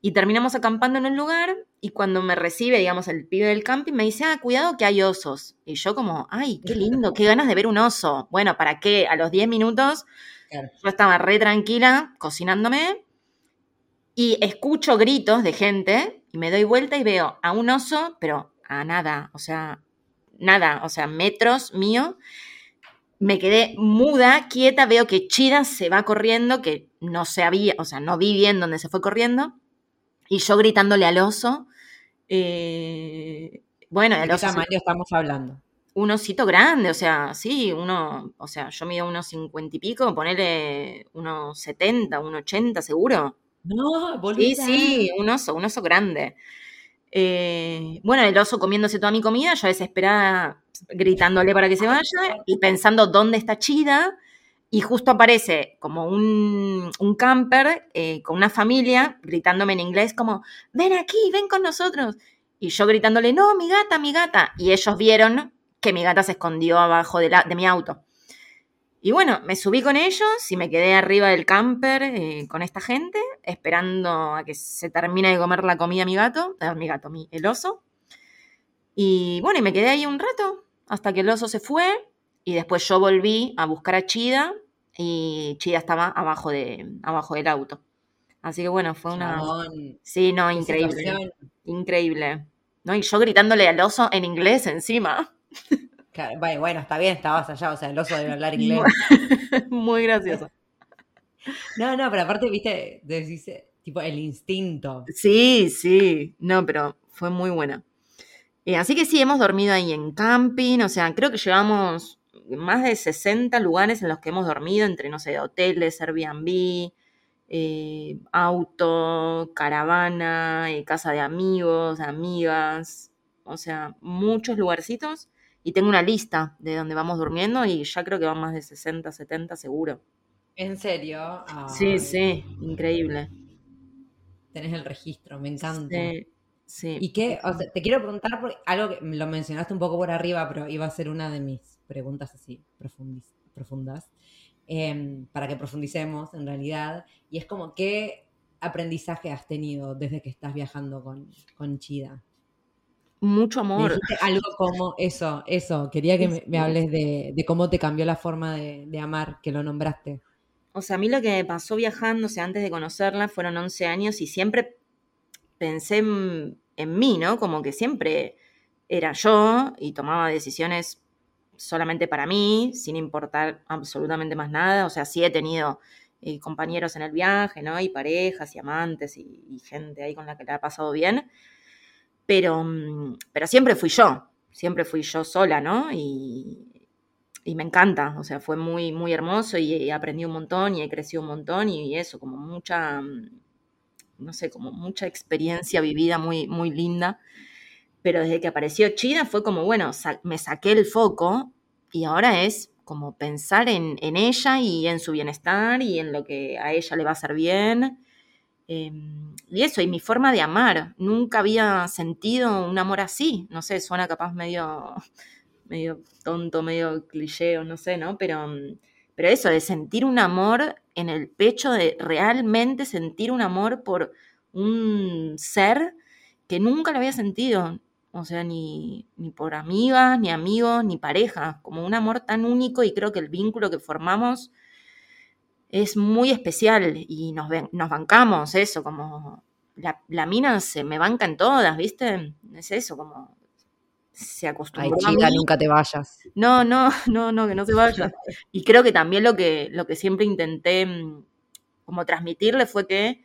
Y terminamos acampando en un lugar y cuando me recibe, digamos, el pibe del camping, me dice, ah, cuidado que hay osos. Y yo como, ay, qué lindo, qué ganas de ver un oso. Bueno, ¿para qué? A los 10 minutos yo estaba re tranquila cocinándome y escucho gritos de gente y me doy vuelta y veo a un oso, pero a nada, o sea, nada, o sea, metros mío. Me quedé muda, quieta, veo que Chida se va corriendo, que no se había, o sea, no vi bien dónde se fue corriendo, y yo gritándole al oso. Eh, bueno, ¿De qué tamaño estamos hablando? Un osito grande, o sea, sí, uno, o sea, yo mido unos cincuenta y pico, ponerle unos setenta, unos ochenta seguro. No, Sí, sí, un oso, un oso grande. Eh, bueno, el oso comiéndose toda mi comida, yo desesperada gritándole para que se vaya y pensando dónde está Chida. Y justo aparece como un, un camper eh, con una familia gritándome en inglés como, ven aquí, ven con nosotros. Y yo gritándole, no, mi gata, mi gata. Y ellos vieron que mi gata se escondió abajo de, la, de mi auto. Y bueno, me subí con ellos y me quedé arriba del camper eh, con esta gente, esperando a que se termine de comer la comida mi gato, eh, mi gato, mi, el oso. Y bueno, y me quedé ahí un rato hasta que el oso se fue y después yo volví a buscar a Chida y Chida estaba abajo, de, abajo del auto. Así que bueno, fue una... Sí, no, increíble. Increíble. ¿No? Y yo gritándole al oso en inglés encima. bueno, está bien, estabas allá, o sea, el oso debe hablar inglés. Muy gracioso. No, no, pero aparte, viste, decís, tipo, el instinto. Sí, sí, no, pero fue muy buena. Eh, así que sí, hemos dormido ahí en camping, o sea, creo que llevamos más de 60 lugares en los que hemos dormido, entre, no sé, hoteles, Airbnb, eh, auto, caravana, eh, casa de amigos, amigas, o sea, muchos lugarcitos y tengo una lista de donde vamos durmiendo y ya creo que van más de 60, 70 seguro. ¿En serio? sí, sí, increíble. Tenés el registro, me encanta. Sí, ¿Y qué? te quiero preguntar por algo que lo mencionaste un poco por arriba, pero iba a ser una de mis preguntas así profundas, em, para que profundicemos en realidad. Y es como, ¿qué aprendizaje has tenido desde que estás viajando con, con Chida? mucho amor. algo como eso, eso. Quería que me, hables de, cómo te cambió la forma de, amar, que lo nombraste. O sea, a mí lo que me pasó viajando, o sea, antes de conocerla, fueron 11 años y siempre pensé en, mí, ¿no? Como que siempre era yo y tomaba decisiones solamente para mí, sin importar absolutamente más nada. O sea, sí he tenido eh, compañeros en el viaje, ¿no? Y parejas y amantes y, y gente ahí con la que le ha pasado bien pero, mm, pero siempre fui yo, siempre fui yo sola, ¿no? Y, me encanta, o sea, fue muy, muy hermoso y, aprendí un montón y he crecido un montón y, eso, como mucha, mm, no sé, como mucha experiencia vivida muy, muy linda. Pero desde que apareció China fue como, bueno, me saqué el foco y ahora es como pensar en, en, ella y en su bienestar y en lo que a ella le va a hacer bien Em, y eso, y mi forma de amar. Nunca había sentido un amor así. No sé, suena capaz medio, medio tonto, medio cliché o no sé, ¿no? Pero, mm, pero eso, de sentir un amor en el pecho, de realmente sentir un amor por un ser que nunca lo había sentido. O sea, ni, ni por amigas, ni amigos, ni pareja. Como un amor tan único y creo que el vínculo que formamos es muy especial y nos, nos bancamos eso, como la, la, mina se me banca en todas, ¿viste? Es eso, como se acostumbró. Ay, chica, nunca te vayas. No, no, no, no, que no se vaya. Y creo que también lo que, lo que siempre intenté mm, como transmitirle fue que,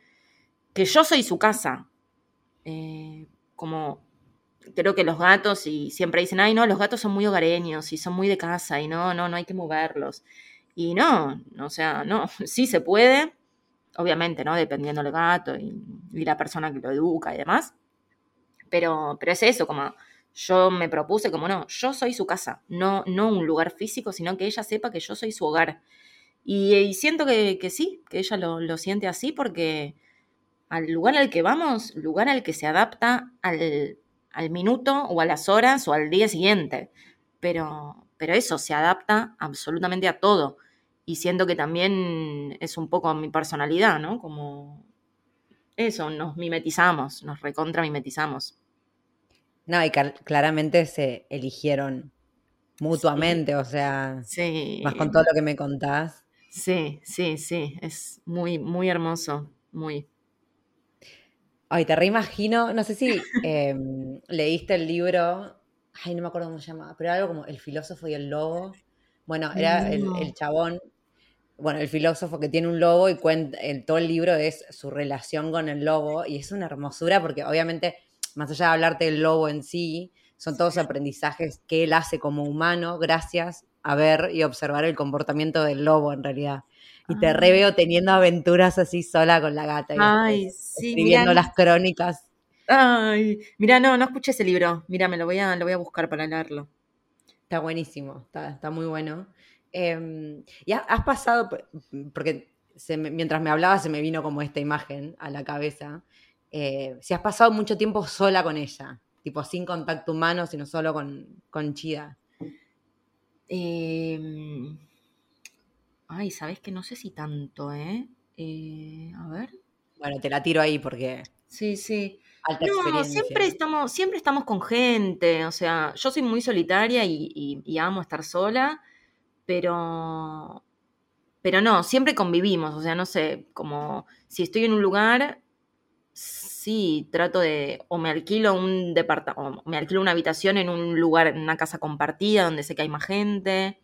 que yo soy su casa. Eh, como creo que los gatos, y siempre dicen, ay, no, los gatos son muy hogareños y son muy de casa y no, no, no hay que moverlos. Y no, o sea, no, sí se puede, obviamente, ¿no? Dependiendo del gato y, la persona que lo educa y demás. Pero, pero es eso, como yo me propuse, como no, yo soy su casa, no, no un lugar físico, sino que ella sepa que yo soy su hogar. Y, siento que, sí, que ella lo, lo, siente así porque al lugar al que vamos, lugar al que se adapta al, al minuto o a las horas o al día siguiente. Pero, pero eso se adapta absolutamente a todo y siento que también es un poco mi personalidad, ¿no? Como eso, nos mimetizamos, nos recontra mimetizamos. No, y claramente se eligieron mutuamente, o sea, sí. más con todo lo que me contás. Sí, sí, sí, es muy, muy hermoso, muy. Ay, te reimagino, no sé si em, leíste el libro, ay, no me acuerdo cómo se llamaba, pero algo como El filósofo y el lobo. Bueno, era el, chabón, bueno, el filósofo que tiene un lobo y cuenta, el, todo el libro es su relación con el lobo y es una hermosura porque obviamente, más allá de hablarte del lobo en sí, son todos aprendizajes que él hace como humano gracias a ver y observar el comportamiento del lobo en realidad. Y te re veo teniendo aventuras así sola con la gata. Ay, sí, escribiendo las crónicas. Ay, mira, no, no escuché ese libro. Mira, me lo voy a, lo voy a buscar para leerlo. Está buenísimo, está, está muy bueno. Eh, y has pasado, porque mientras me hablaba se me vino como esta imagen a la cabeza. Eh, si has pasado mucho tiempo sola con ella, tipo sin contacto humano, sino solo con, con Chida. Em, ay, sabes que no sé si tanto, ¿eh? ¿eh? A ver. Bueno, te la tiro ahí porque. Sí, sí. no, siempre estamos, siempre estamos con gente. O sea, yo soy muy solitaria y, amo estar sola, pero. Pero no, siempre convivimos. O sea, no sé, como si estoy en un lugar, sí, trato de, o me alquilo un departamento, o me alquilo una habitación en un lugar, en una casa compartida donde sé que hay más gente,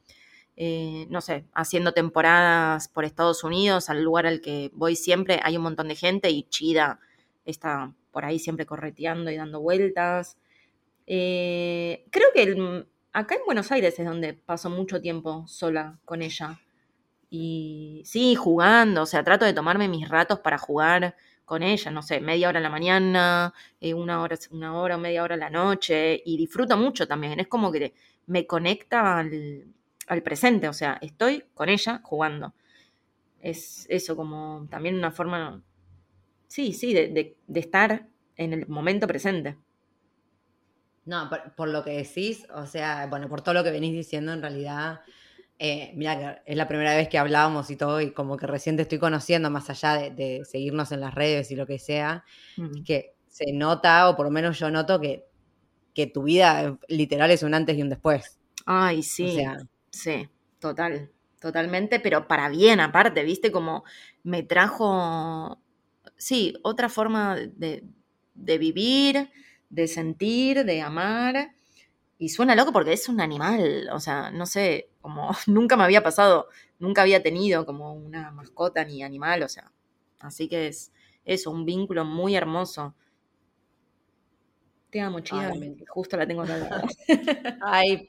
eh, no sé, haciendo temporadas por Estados Unidos, al lugar al que voy siempre, hay un montón de gente y Chida está por ahí siempre correteando y dando vueltas. Eh, creo que acá en Buenos Aires es donde paso mucho tiempo sola con ella. Y sí, jugando, o sea, trato de tomarme mis ratos para jugar con ella, no sé, media hora en la mañana, eh, una, hora, una hora media hora en la noche, y disfruto mucho también, es como que me conecta al, presente, o sea, estoy con ella jugando. Es eso como también una forma, sí, sí, de, estar en el momento presente. No, por, lo que decís, o sea, bueno, por todo lo que venís diciendo, en realidad eh, mira, es la primera vez que hablábamos y todo, y como que recién te estoy conociendo, más allá de, seguirnos en las redes y lo que sea, que se nota, o por lo menos yo noto que, que tu vida literal es un antes y un después. Ay, sí. Sí, total, totalmente, pero para bien aparte, ¿viste? Como me trajo, sí, otra forma de, de vivir, de sentir, de amar. Y suena loco porque es un animal, o sea, no sé, como nunca me había pasado, nunca había tenido como una mascota ni animal, o sea, así que es eso, un vínculo muy hermoso. Te amo, chida, justo la tengo acá. Ay,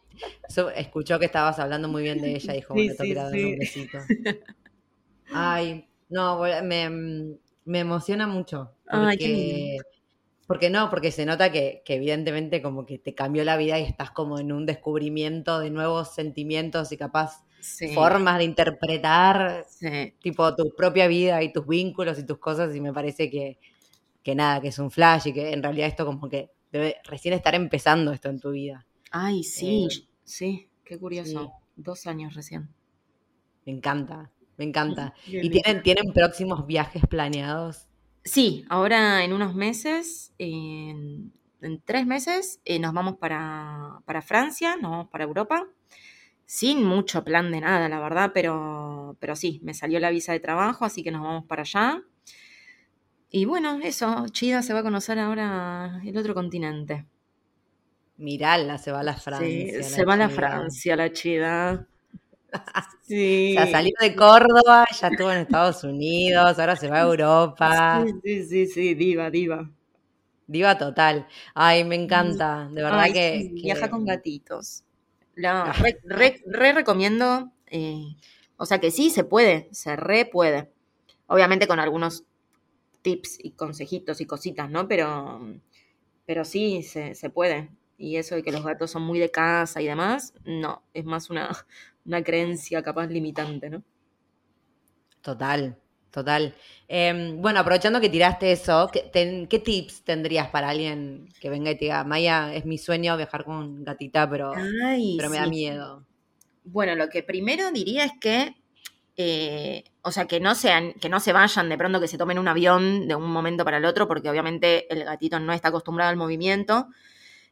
escuchó que estabas hablando muy bien de ella, dijo, bueno, sí, sí, un besito. Ay, no, me, me emociona mucho. Porque... Ay, qué porque no, porque se nota que, evidentemente como que te cambió la vida y estás como en un descubrimiento de nuevos sentimientos y capaz formas de interpretar tipo tu propia vida y tus vínculos y tus cosas y me parece que, que nada, que es un flash y que en realidad esto como que debe recién estar empezando esto en tu vida. Ay, sí, eh, sí, qué curioso. Dos años recién. Me encanta, me encanta. ¿Y tienen, tienen próximos viajes planeados? Sí, ahora en unos meses, en, tres meses, eh, nos vamos para, Francia, nos vamos para Europa, sin mucho plan de nada, la verdad, pero, pero sí, me salió la visa de trabajo, así que nos vamos para allá. Y bueno, eso, Chida se va a conocer ahora el otro continente. Mirala, se va a la Francia. se va a la Francia, la Chida. Sí. O sea, salió de Córdoba, ya estuvo en Estados Unidos, ahora se va a Europa. Sí, sí, sí, diva, diva. Diva total. Ay, me encanta, de verdad que, Viaja con gatitos. La, ah. re, recomiendo, eh, o sea que sí, se puede, se re puede. Obviamente con algunos tips y consejitos y cositas, ¿no? Pero, pero sí, se, se puede. Y eso de que los gatos son muy de casa y demás, no, es más una, una creencia capaz limitante, ¿no? Total, total. Em, bueno, aprovechando que tiraste eso, ¿qué, tips tendrías para alguien que venga y te diga, Maya, es mi sueño viajar con gatita, pero, pero me da miedo? Bueno, lo que primero diría es que eh, o sea, que no sean, que no se vayan de pronto, que se tomen un avión de un momento para el otro, porque obviamente el gatito no está acostumbrado al movimiento.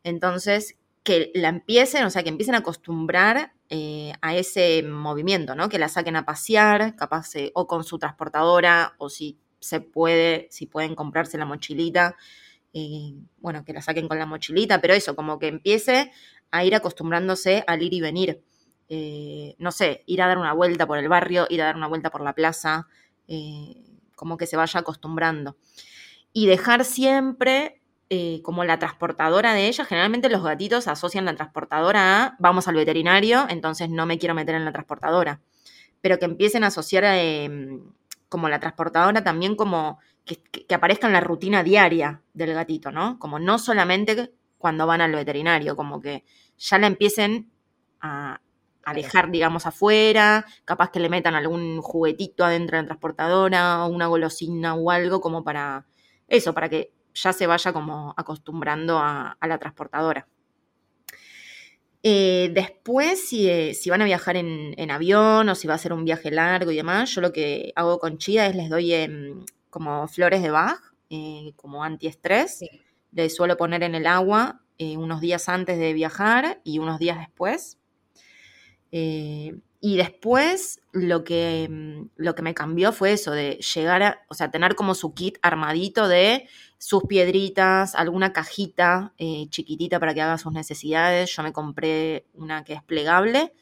Entonces, que la empiecen, o sea, que empiecen a acostumbrar eh, a ese movimiento, ¿no? Que la saquen a pasear, capaz, eh, o con su transportadora, o si se puede, si pueden comprarse la mochilita, eh, bueno, que la saquen con la mochilita, pero eso, como que empiece a ir acostumbrándose al ir y venir. Eh, no sé, ir a dar una vuelta por el barrio, ir a dar una vuelta por la plaza, eh, como que se vaya acostumbrando. Y dejar siempre eh, como la transportadora de ella, generalmente los gatitos asocian la transportadora a vamos al veterinario, entonces no me quiero meter en la transportadora. Pero que empiecen a asociar como la transportadora también como que, que, aparezca en la rutina diaria del gatito, ¿no? Como no solamente cuando van al veterinario, como que ya la empiecen a, a dejar, digamos, afuera, capaz que le metan algún juguetito adentro de la transportadora, o una golosina o algo como para eso, para que ya se vaya como acostumbrando a, a la transportadora. Eh, después, si, eh, si, van a viajar en, en, avión o si va a ser un viaje largo y demás, yo lo que hago con Chida es les doy eh, como flores de Bach, eh, como antiestrés. Sí. Les suelo poner en el agua unos días antes de viajar y unos días después. Eh, y después lo que, mm, lo que me cambió fue eso, de llegar a, o sea, tener como su kit armadito de sus piedritas, alguna cajita eh, chiquitita para que haga sus necesidades. Yo me compré una que es plegable,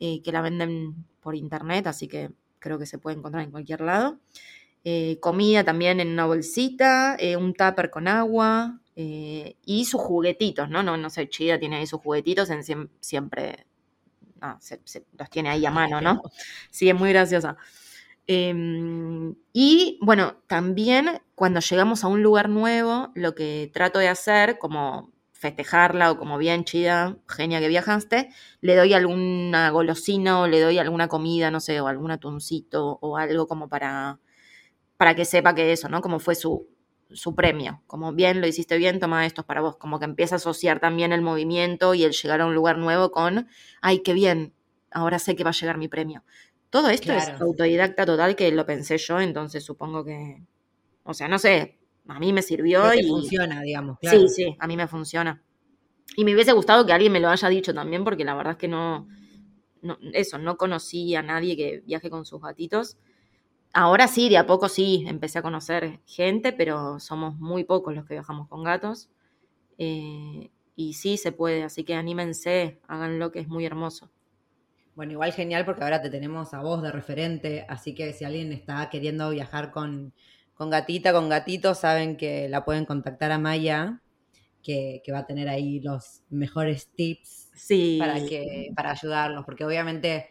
eh, que la venden por internet, así que creo que se puede encontrar en cualquier lado. Comida también en una bolsita, un tupper con agua y sus juguetitos, ¿no? No, no sé, Chida tiene ahí sus juguetitos, en, siempre Ah, se, se, los tiene ahí a mano, ¿no? Sí, es muy graciosa. Eh, y bueno, también cuando llegamos a un lugar nuevo, lo que trato de hacer, como festejarla o como bien chida, genia que viajaste, le doy alguna golosina o le doy alguna comida, no sé, o algún atuncito o algo como para, para que sepa que eso, ¿no? Como fue su, su premio, como bien lo hiciste bien, toma esto para vos, como que empieza a asociar también el movimiento y el llegar a un lugar nuevo con, ay, qué bien, ahora sé que va a llegar mi premio. Todo esto claro. es autodidacta total que lo pensé yo, entonces supongo que, o sea, no sé, a mí me sirvió y funciona, digamos. Claro. Sí, sí, a mí me funciona. Y me hubiese gustado que alguien me lo haya dicho también, porque la verdad es que no, no eso, no conocí a nadie que viaje con sus gatitos. Ahora sí, de a poco sí, empecé a conocer gente, pero somos muy pocos los que viajamos con gatos. Eh, y sí se puede, así que anímense, háganlo que es muy hermoso. Bueno, igual genial porque ahora te tenemos a vos de referente, así que si alguien está queriendo viajar con, con gatita, con gatito, saben que la pueden contactar a Maya, que, que va a tener ahí los mejores tips sí. para, que, para ayudarlos, porque obviamente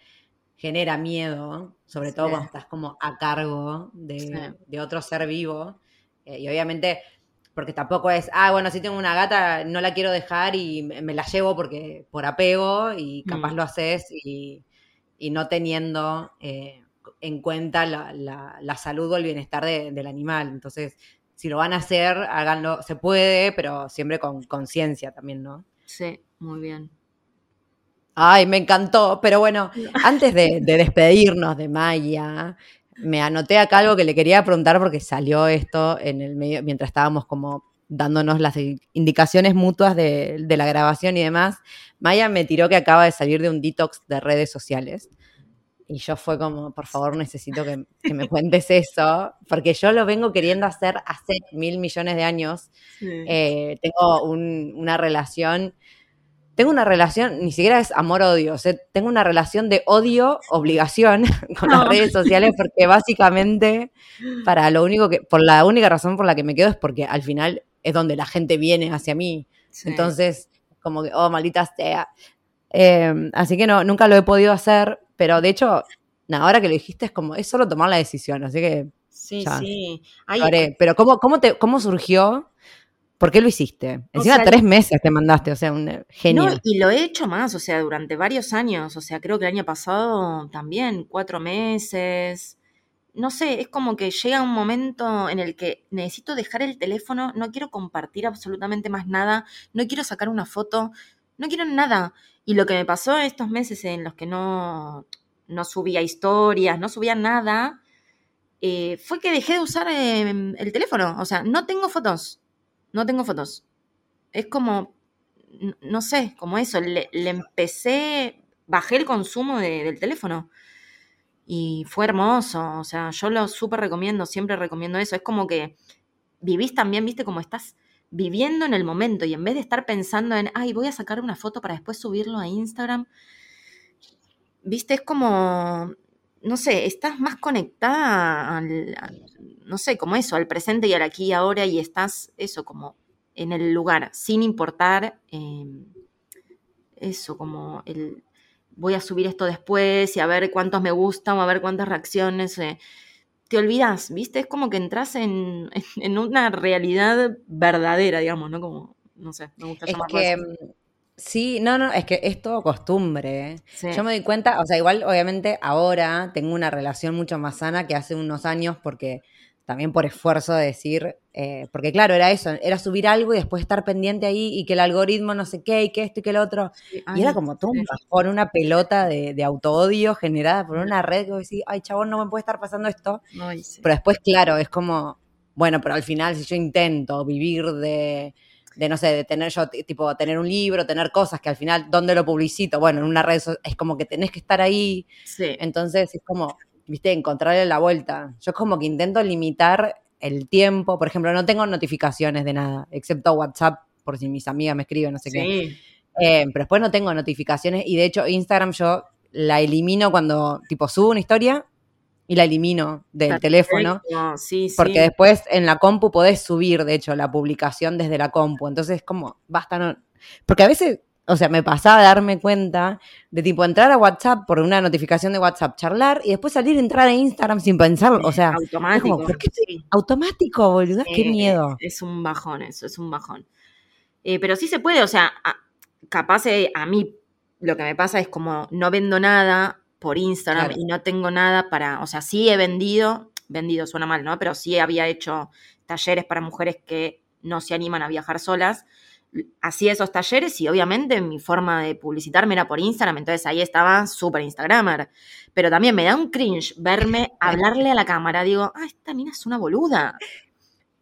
genera miedo, sobre todo cuando estás como a cargo de, sí. de otro ser vivo. Eh, y obviamente, porque tampoco es, ah, bueno, si tengo una gata, no la quiero dejar y me la llevo porque por apego y capaz mm. lo haces y, y, no teniendo eh, en cuenta la, la, la, salud o el bienestar de, del animal. Entonces, si lo van a hacer, háganlo, se puede, pero siempre con conciencia también, ¿no? Sí, muy bien. Ay, me encantó. Pero bueno, antes de, de, despedirnos de Maya, me anoté acá algo que le quería preguntar porque salió esto en el medio, mientras estábamos como dándonos las indicaciones mutuas de, de la grabación y demás. Maya me tiró que acaba de salir de un detox de redes sociales. Y yo fue como, por favor, necesito que, que, me cuentes eso, porque yo lo vengo queriendo hacer hace mil millones de años. Sí. Eh, tengo un, una relación tengo una relación, ni siquiera es amor-odio, o sea, tengo una relación de odio-obligación con no. las redes sociales porque básicamente para lo único que, por la única razón por la que me quedo es porque al final es donde la gente viene hacia mí. Sí. Entonces, como que, oh, maldita sea. Eh, así que no, nunca lo he podido hacer, pero de hecho, ahora que lo dijiste es como, es solo tomar la decisión, así que... Sí, ya, sí. Ay, pero ¿cómo, cómo, te, ¿cómo surgió? ¿Por qué lo hiciste? Encima o sea, tres meses te mandaste, o sea, un genio. No, y lo he hecho más, o sea, durante varios años, o sea, creo que el año pasado también, cuatro meses. No sé, es como que llega un momento en el que necesito dejar el teléfono, no quiero compartir absolutamente más nada, no quiero sacar una foto, no quiero nada. Y lo que me pasó estos meses en los que no, no subía historias, no subía nada, eh, fue que dejé de usar eh, el teléfono. O sea, no tengo fotos. No tengo fotos. Es como, no sé, como eso. Le, le empecé, bajé el consumo de- del teléfono. Y fue hermoso. O sea, yo lo súper recomiendo, siempre recomiendo eso. Es como que vivís también, viste, como estás viviendo en el momento y en vez de estar pensando en, ay, voy a sacar una foto para después subirlo a Instagram, viste, es como, no sé, estás más conectada al, al- no sé, como eso, al presente y al aquí y ahora y estás, eso, como en el lugar, sin importar eh, eso, como el, voy a subir esto después y a ver cuántos me gustan o a ver cuántas reacciones. eh, te olvidas, ¿viste? Es como que entras en, en una realidad verdadera, digamos, ¿no? Como, no sé, me gusta Es que así. Sí, no, no, es que es todo costumbre. ¿eh? Sí. Yo me doy cuenta, o sea, igual obviamente ahora tengo una relación mucho más sana que hace unos años porque también por esfuerzo de decir, eh, porque claro, era eso, era subir algo y después estar pendiente ahí y que el algoritmo no sé qué y que esto y que lo otro. Sí, Y era como sí. bajón, una pelota de, de autoodio generada por una red que vos decís, ay, chabón, no me puede estar pasando esto. Ay, sí. Pero después, claro, es como, bueno, pero al final si yo intento vivir de, de no sé, de tener yo, tipo, tener un libro, tener cosas que al final, ¿dónde lo publicito? Bueno, en una red es como que tenés que estar ahí, Sí. entonces es como, viste, encontrarle la vuelta. Yo es como que intento limitar el tiempo, por ejemplo, no tengo notificaciones de nada, excepto WhatsApp, por si mis amigas me escriben, no sé qué. Eh, pero después no tengo notificaciones y de hecho Instagram yo la elimino cuando tipo subo una historia y la elimino del teléfono. Perfecto, Sí, sí. Porque después en la compu podés subir, de hecho, la publicación desde la compu. Entonces, como, basta, no. Porque a veces, o sea, me pasaba darme cuenta de tipo entrar a WhatsApp por una notificación de WhatsApp, charlar y después salir a entrar a Instagram sin pensarlo. O sea, automático. como, ¿por qué sí. automático, boludo? Qué Eh, miedo. Es un bajón eso, es un bajón. Eh, pero sí se puede, o sea, a- capaz eh, a mí lo que me pasa es como no vendo nada por Instagram Claro. y no tengo nada para, o sea, sí he vendido, vendido suena mal, ¿no? Pero sí había hecho talleres para mujeres que no se animan a viajar solas. Hacía esos talleres y obviamente mi forma de publicitarme era por Instagram, entonces ahí estaba súper Instagramer. Pero también me da un cringe verme hablarle a la cámara. Digo, ah, esta mina es una boluda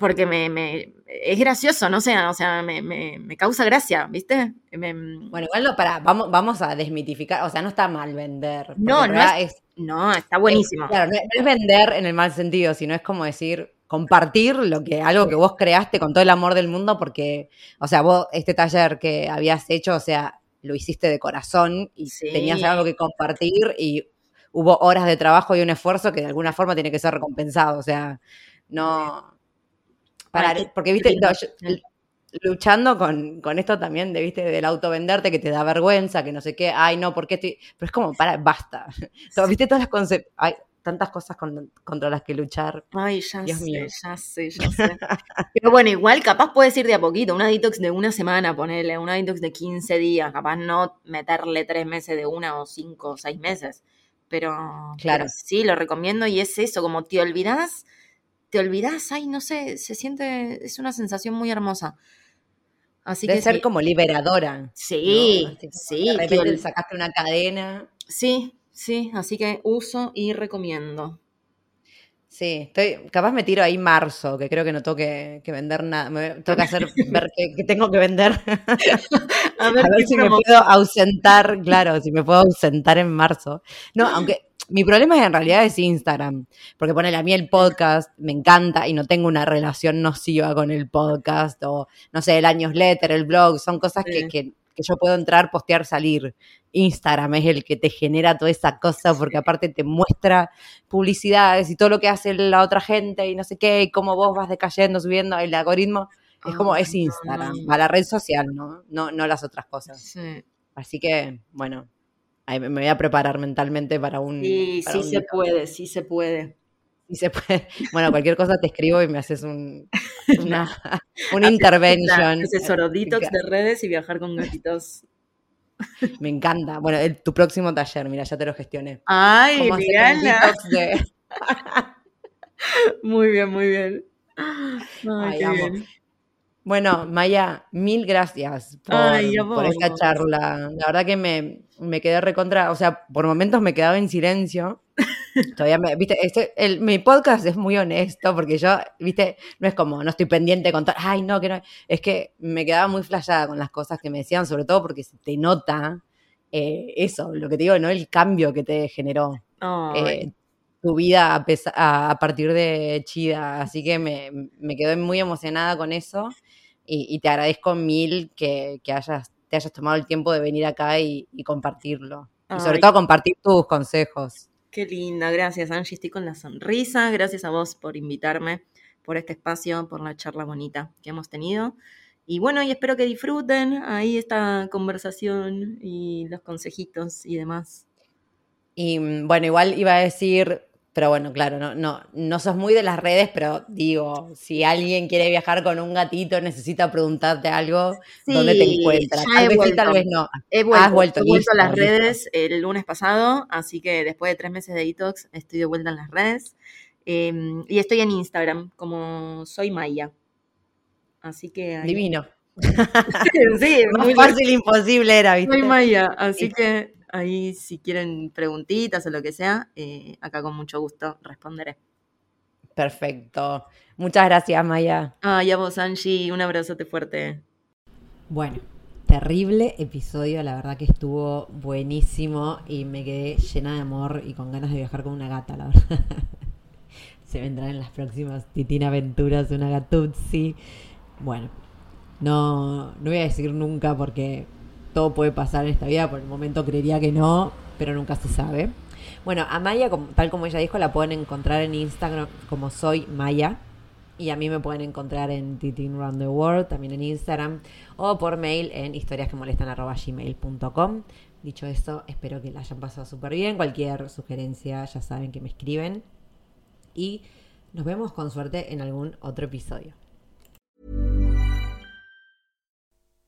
porque me, me- es gracioso, no sé, o sea, me, me- me causa gracia, ¿viste? Bueno, igual no, para, vamos, vamos a desmitificar, o sea, no está mal vender. No, no es- no, está buenísimo. Es- claro, no, no es vender en el mal sentido, sino es como decir, compartir lo que, algo que vos creaste con todo el amor del mundo, porque, o sea, vos, este taller que habías hecho, o sea, lo hiciste de corazón y Sí. tenías algo que compartir y hubo horas de trabajo y un esfuerzo que de alguna forma tiene que ser recompensado. O sea, no. Para, porque viste, luchando con, con esto también de, viste, del autovenderte que te da vergüenza, que no sé qué, ay no, ¿por qué estoy? Pero es como, para, basta. So, viste todas las conceptos, hay tantas cosas con- contra las que luchar. Ay, ya Dios sé, mío. ya sé, ya sé. Pero bueno, igual capaz puedes ir de a poquito, una detox de una semana, ponerle, una detox de 15 días, capaz no meterle tres meses de una o cinco o seis meses. Pero, Claro. pero sí, lo recomiendo y es eso, como te olvidás, te olvidás, ay, no sé, se siente, es una sensación muy hermosa. Así Debe que ser sí. como liberadora. Sí, ¿no? Sí, De repente sacaste una cadena. Sí, sí, así que uso y recomiendo. Sí, estoy, capaz me tiro ahí marzo, que creo que no tengo que, vender nada. Me tengo que hacer ver qué, tengo que vender. A A ver si me puedo ausentar, claro, si me puedo ausentar en marzo. No, aunque mi problema en realidad es Instagram, porque ponele a mí el podcast, me encanta y no tengo una relación nociva con el podcast o, no sé, el newsletter, el blog, son cosas que, Sí. que, que yo puedo entrar, postear, salir. Instagram es el que te genera toda esa cosa porque aparte te muestra publicidades y todo lo que hace la otra gente y no sé qué, y cómo vos vas decayendo, subiendo el algoritmo. Es como, es Instagram, a la red social, ¿no? No, no las otras cosas. Sí, Así que, bueno, me voy a preparar mentalmente para un... sí, para sí un se puede, sí se puede. Sí se puede. Bueno, cualquier cosa te escribo y me haces un, una, una intervention. Asesoro detox de redes y viajar con gatitos. Me encanta. Bueno, el- tu próximo taller, mira, ya te lo gestioné. Ay, ¿Cómo hacer un mirala. detox de... Muy bien, muy bien. Ay, Ay, qué bien. Bueno, Maya, mil gracias por, Ay, a por esta charla. La verdad que me, me quedé recontra, o sea, por momentos me quedaba en silencio. Todavía me, viste, este, el, mi podcast es muy honesto porque yo, viste, no es como, no estoy pendiente de contar, ay, no, que no, es que me quedaba muy flayada con las cosas que me decían, sobre todo porque se te nota eh, eso, lo que te digo, ¿no? El cambio que te generó eh, tu vida a- a partir de Chida. Así que me, me quedé muy emocionada con eso y, y te agradezco mil que, que hayas, te hayas tomado el tiempo de venir acá y, y compartirlo. Y sobre todo compartir tus consejos. Qué linda, gracias Angie, estoy con la sonrisa, gracias a vos por invitarme, por este espacio, por la charla bonita que hemos tenido. Y bueno, y espero que disfruten ahí esta conversación y los consejitos y demás. Y mm, bueno, igual iba a decir, pero bueno, claro, no, no, no sos muy de las redes, pero digo, si alguien quiere viajar con un gatito, necesita preguntarte algo, ¿dónde te encuentras? Tal vez sí, tal vez no. He vuelto, Has vuelto, he vuelto a las listo, redes el lunes pasado, así que después de tres meses de detox estoy de vuelta en las redes. Eh, y estoy en Instagram como soy Maya. Así que ahí- Divino. sí, Más muy fácil imposible era, ¿viste? Soy Maya, así Sí. que ahí si quieren preguntitas o lo que sea, eh, acá con mucho gusto responderé. Perfecto. Muchas gracias, Maya. Ay, a vos, Angie, un abrazote fuerte. Bueno, terrible episodio, la verdad que estuvo buenísimo y me quedé llena de amor y con ganas de viajar con una gata, la verdad. Se vendrán en las próximas Titina Aventuras una gatuzzi. Bueno, no, no voy a decir nunca porque todo puede pasar en esta vida, por el momento creería que no, pero nunca se sabe. Bueno, a Maya, tal como ella dijo, la pueden encontrar en Instagram como soy Maya. Y a mí me pueden encontrar en Titin Round the World, también en Instagram, o por mail en historiasquemolestan.gmail.com. Dicho eso, espero que la hayan pasado súper bien. Cualquier sugerencia ya saben que me escriben. Y nos vemos con suerte en algún otro episodio.